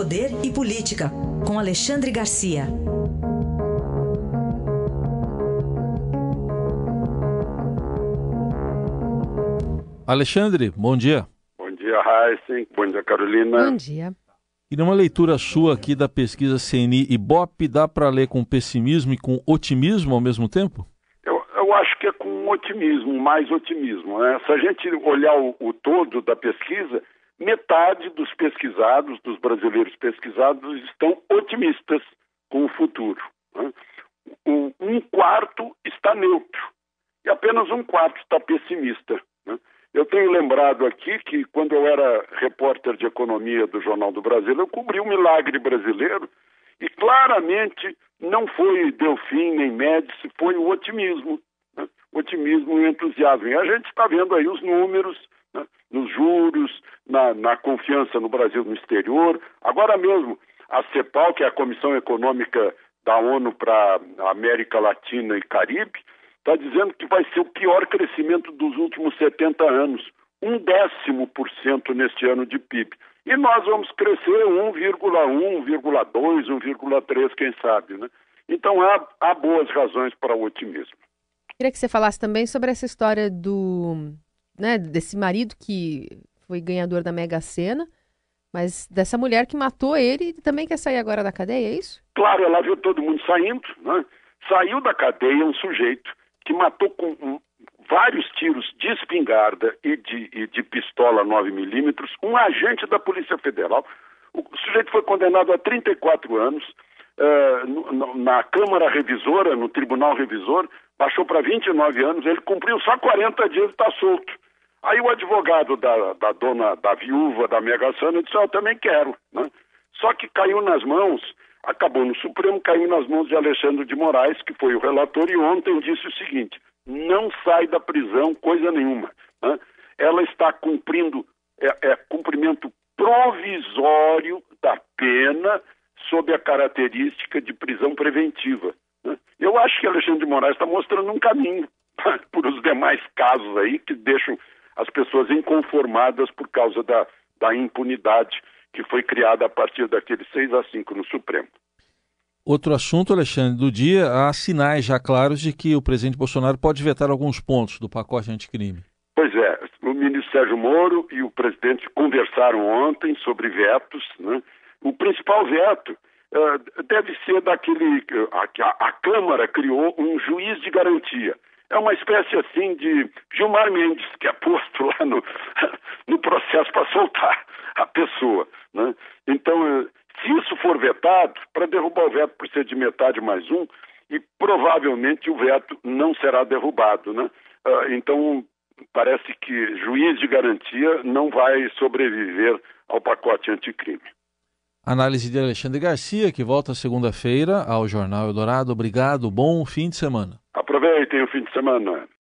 Poder e Política, com Alexandre Garcia. Alexandre, bom dia. Bom dia, Heisen. Bom dia, Carolina. Bom dia. E numa leitura sua aqui da pesquisa CNI e BOP, dá para ler com pessimismo e com otimismo ao mesmo tempo? Eu, eu acho que é com otimismo, mais otimismo. Né? Se a gente olhar o, o todo da pesquisa, metade dos pesquisados, dos brasileiros pesquisados, estão otimistas com o futuro. Né? Um quarto está neutro e apenas um quarto está pessimista. Né? Eu tenho lembrado aqui que quando eu era repórter de economia do Jornal do Brasil, eu cobri o milagre brasileiro e claramente não foi Delfim nem Médici, foi o otimismo, né? otimismo e entusiasmo. E a gente está vendo aí os números, na, confiança no Brasil no exterior. Agora mesmo, a CEPAL, que é a Comissão Econômica da ONU para América Latina e Caribe, está dizendo que vai ser o pior crescimento dos últimos 70 anos, um décimo por cento neste ano de PIB. E nós vamos crescer 1,1, 1,2, 1,3, quem sabe, né? Então há, há boas razões para o otimismo. Queria que você falasse também sobre essa história do, né, desse marido que foi ganhador da Mega Sena, mas dessa mulher que matou ele e também quer sair agora da cadeia, é isso? Claro, ela viu todo mundo saindo, né? Saiu da cadeia um sujeito que matou com um, vários tiros de espingarda e de, e de pistola 9mm um agente da Polícia Federal. O sujeito foi condenado a 34 anos uh, na Câmara Revisora, no Tribunal Revisor, baixou para 29 anos, ele cumpriu só 40 dias e está solto. Aí o advogado da, da dona, da viúva da Mega Sena disse, ah, eu também quero. Né? Só que caiu nas mãos acabou no Supremo, caiu nas mãos de Alexandre de Moraes, que foi o relator, e ontem disse o seguinte: não sai da prisão coisa nenhuma. Né? Ela está cumprindo é, é, cumprimento provisório da pena sob a característica de prisão preventiva. Né? Eu acho que Alexandre de Moraes está mostrando um caminho por os demais casos aí que deixam as pessoas inconformadas por causa da, da impunidade que foi criada a partir daquele 6 a 5 no Supremo. Outro assunto, Alexandre, do dia, há sinais já claros de que o presidente Bolsonaro pode vetar alguns pontos do pacote anticrime. Pois é, o ministro Sérgio Moro e o presidente conversaram ontem sobre vetos. Né? O principal veto uh, deve ser daquele. A, a Câmara criou um juiz de garantia. É uma espécie assim de Gilmar Mendes, que é posto lá no, no processo para soltar a pessoa. Né? Então, eh, se isso for vetado, para derrubar o veto precisa de metade mais um, e provavelmente o veto não será derrubado. Né? Ah, então, parece que juiz de garantia não vai sobreviver ao pacote anticrime. Análise de Alexandre Garcia, que volta segunda-feira ao Jornal Eldorado. Obrigado, bom fim de semana. Aproveitem o fim de semana.